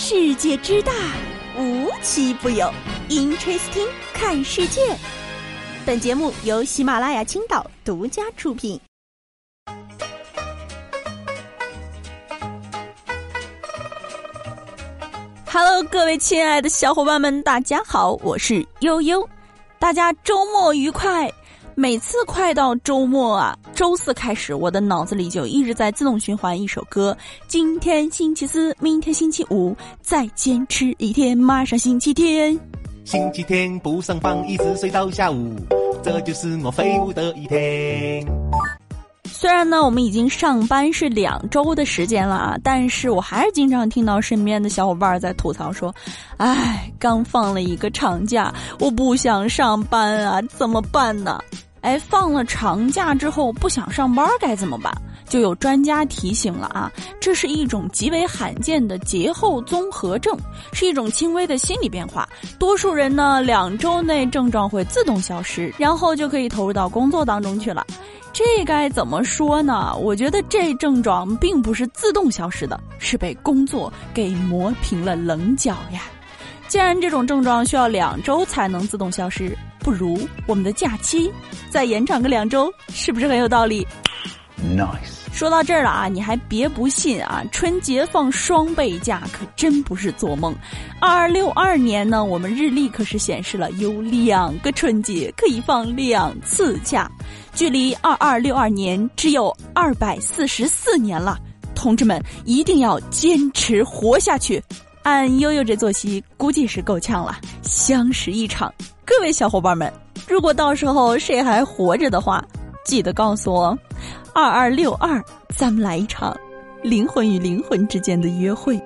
世界之大，无奇不有。Interesting，看世界。本节目由喜马拉雅青岛独家出品。Hello，各位亲爱的小伙伴们，大家好，我是悠悠。大家周末愉快！每次快到周末啊，周四开始，我的脑子里就一直在自动循环一首歌。今天星期四，明天星期五，再坚持一天，马上星期天。星期天不上班，一直睡到下午，这就是我废物的一天。虽然呢，我们已经上班是两周的时间了啊，但是我还是经常听到身边的小伙伴在吐槽说：“哎，刚放了一个长假，我不想上班啊，怎么办呢？”哎，放了长假之后不想上班该怎么办？就有专家提醒了啊，这是一种极为罕见的节后综合症，是一种轻微的心理变化。多数人呢，两周内症状会自动消失，然后就可以投入到工作当中去了。这该怎么说呢？我觉得这症状并不是自动消失的，是被工作给磨平了棱角呀。既然这种症状需要两周才能自动消失。不如我们的假期再延长个两周，是不是很有道理？Nice。说到这儿了啊，你还别不信啊！春节放双倍假可真不是做梦。二六二年呢，我们日历可是显示了有两个春节可以放两次假，距离二二六二年只有二百四十四年了。同志们一定要坚持活下去。按悠悠这作息，估计是够呛了。相识一场。各位小伙伴们，如果到时候谁还活着的话，记得告诉我，二二六二，咱们来一场灵魂与灵魂之间的约会。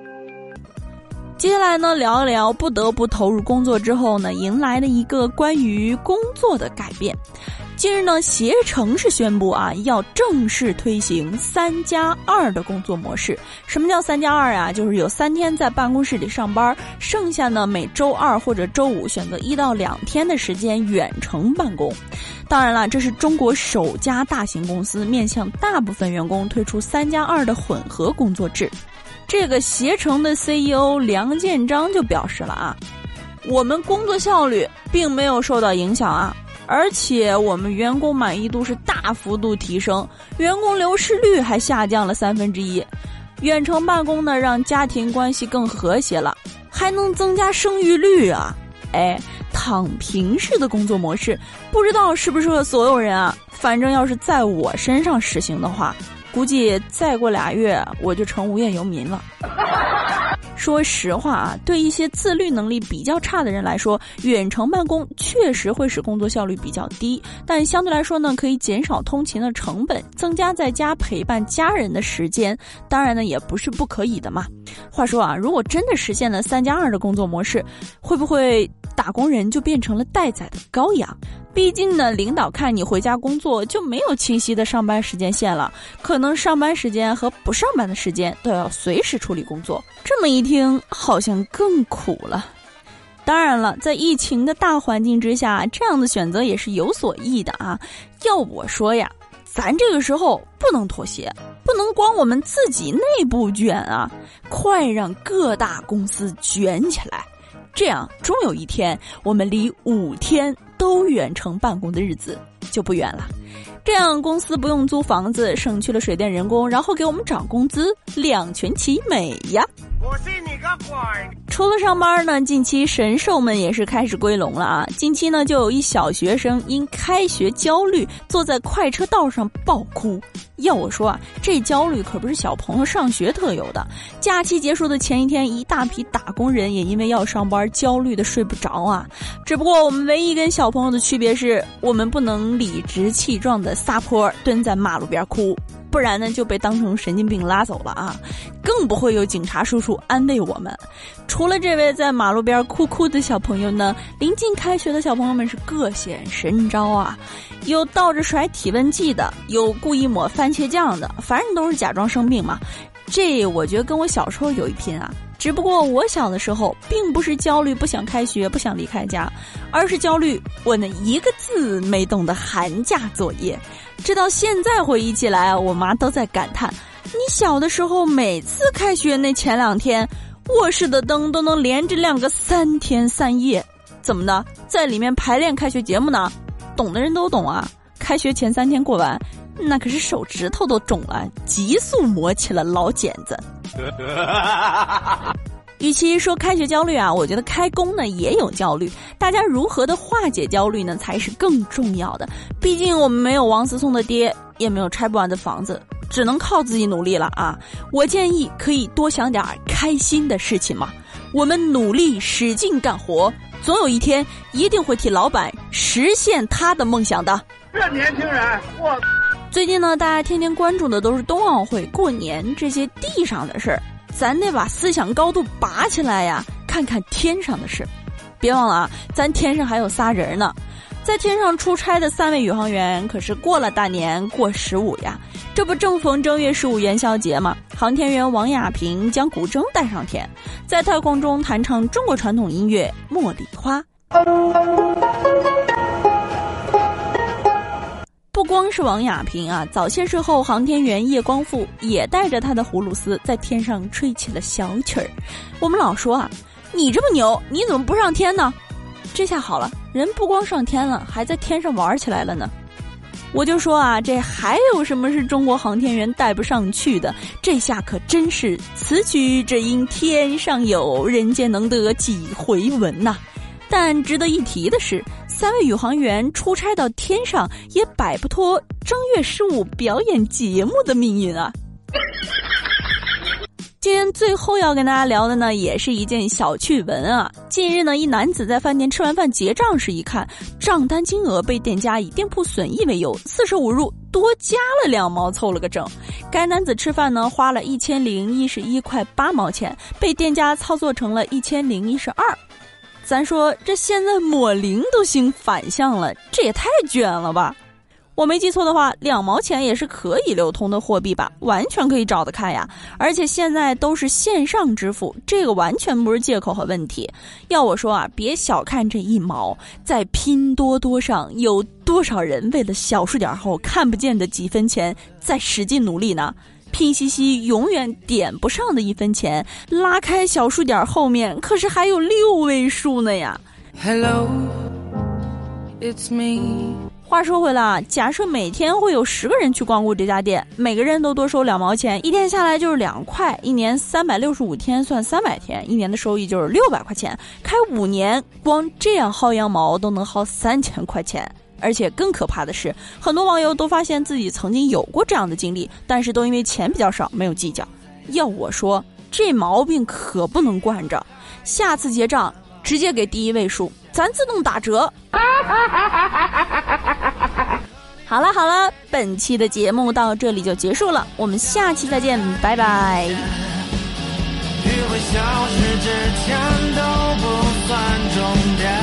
接下来呢，聊一聊不得不投入工作之后呢，迎来了一个关于工作的改变。近日呢，携程是宣布啊，要正式推行三加二的工作模式。什么叫三加二啊？就是有三天在办公室里上班，剩下呢每周二或者周五选择一到两天的时间远程办公。当然了，这是中国首家大型公司面向大部分员工推出三加二的混合工作制。这个携程的 CEO 梁建章就表示了啊，我们工作效率并没有受到影响啊。而且我们员工满意度是大幅度提升，员工流失率还下降了三分之一。远程办公呢，让家庭关系更和谐了，还能增加生育率啊！哎，躺平式的工作模式，不知道适不适合所有人啊？反正要是在我身上实行的话，估计再过俩月我就成无业游民了。说实话啊，对一些自律能力比较差的人来说，远程办公确实会使工作效率比较低。但相对来说呢，可以减少通勤的成本，增加在家陪伴家人的时间。当然呢，也不是不可以的嘛。话说啊，如果真的实现了三加二的工作模式，会不会打工人就变成了待宰的羔羊？毕竟呢，领导看你回家工作就没有清晰的上班时间线了，可能上班时间和不上班的时间都要随时处理工作。这么一听，好像更苦了。当然了，在疫情的大环境之下，这样的选择也是有所益的啊。要我说呀，咱这个时候不能妥协，不能光我们自己内部卷啊，快让各大公司卷起来。这样，终有一天，我们离五天都远程办公的日子就不远了。这样，公司不用租房子，省去了水电人工，然后给我们涨工资，两全其美呀！我信你个鬼！除了上班呢，近期神兽们也是开始归笼了啊！近期呢，就有一小学生因开学焦虑，坐在快车道上爆哭。要我说啊，这焦虑可不是小朋友上学特有的。假期结束的前一天，一大批打工人也因为要上班，焦虑的睡不着啊。只不过我们唯一跟小朋友的区别是，我们不能理直气壮的撒泼，蹲在马路边哭。不然呢，就被当成神经病拉走了啊！更不会有警察叔叔安慰我们。除了这位在马路边哭哭的小朋友呢，临近开学的小朋友们是各显神招啊！有倒着甩体温计的，有故意抹番茄酱的，反正都是假装生病嘛。这我觉得跟我小时候有一拼啊！只不过我小的时候并不是焦虑不想开学不想离开家，而是焦虑我那一个字没懂的寒假作业。直到现在回忆起来，我妈都在感叹：“你小的时候每次开学那前两天，卧室的灯都能连着亮个三天三夜。怎么的，在里面排练开学节目呢？懂的人都懂啊。开学前三天过完，那可是手指头都肿了，急速磨起了老茧子。与其说开学焦虑啊，我觉得开工呢也有焦虑。大家如何的化解焦虑呢，才是更重要的。毕竟我们没有王思聪的爹，也没有拆不完的房子，只能靠自己努力了啊！我建议可以多想点开心的事情嘛。我们努力使劲干活，总有一天一定会替老板实现他的梦想的。这年轻人，我最近呢，大家天天关注的都是冬奥会、过年这些地上的事儿。咱得把思想高度拔起来呀，看看天上的事。别忘了啊，咱天上还有仨人呢，在天上出差的三位宇航员可是过了大年过十五呀。这不正逢正月十五元宵节吗？航天员王亚平将古筝带上天，在太空中弹唱中国传统音乐《茉莉花》。光是王亚平啊，早些时候航天员叶光富也带着他的葫芦丝在天上吹起了小曲儿。我们老说啊，你这么牛，你怎么不上天呢？这下好了，人不光上天了，还在天上玩起来了呢。我就说啊，这还有什么是中国航天员带不上去的？这下可真是此曲只应天上有人间能得几回闻呐！但值得一提的是。三位宇航员出差到天上，也摆不脱正月十五表演节目的命运啊！今天最后要跟大家聊的呢，也是一件小趣闻啊。近日呢，一男子在饭店吃完饭结账时，一看账单金额被店家以店铺损益为由，四舍五入多加了两毛，凑了个整。该男子吃饭呢，花了一千零一十一块八毛钱，被店家操作成了一千零一十二。咱说这现在抹零都行反向了，这也太卷了吧！我没记错的话，两毛钱也是可以流通的货币吧？完全可以找得开呀！而且现在都是线上支付，这个完全不是借口和问题。要我说啊，别小看这一毛，在拼多多上有多少人为了小数点后看不见的几分钱在使劲努力呢？拼夕夕永远点不上的一分钱，拉开小数点后面可是还有六位数呢呀！Hello，it's me。话说回来，假设每天会有十个人去光顾这家店，每个人都多收两毛钱，一天下来就是两块，一年三百六十五天算三百天，一年的收益就是六百块钱。开五年，光这样薅羊毛都能薅三千块钱。而且更可怕的是，很多网友都发现自己曾经有过这样的经历，但是都因为钱比较少没有计较。要我说，这毛病可不能惯着，下次结账直接给第一位数，咱自动打折。好了好了，本期的节目到这里就结束了，我们下期再见，拜拜。消失之前都不算终点。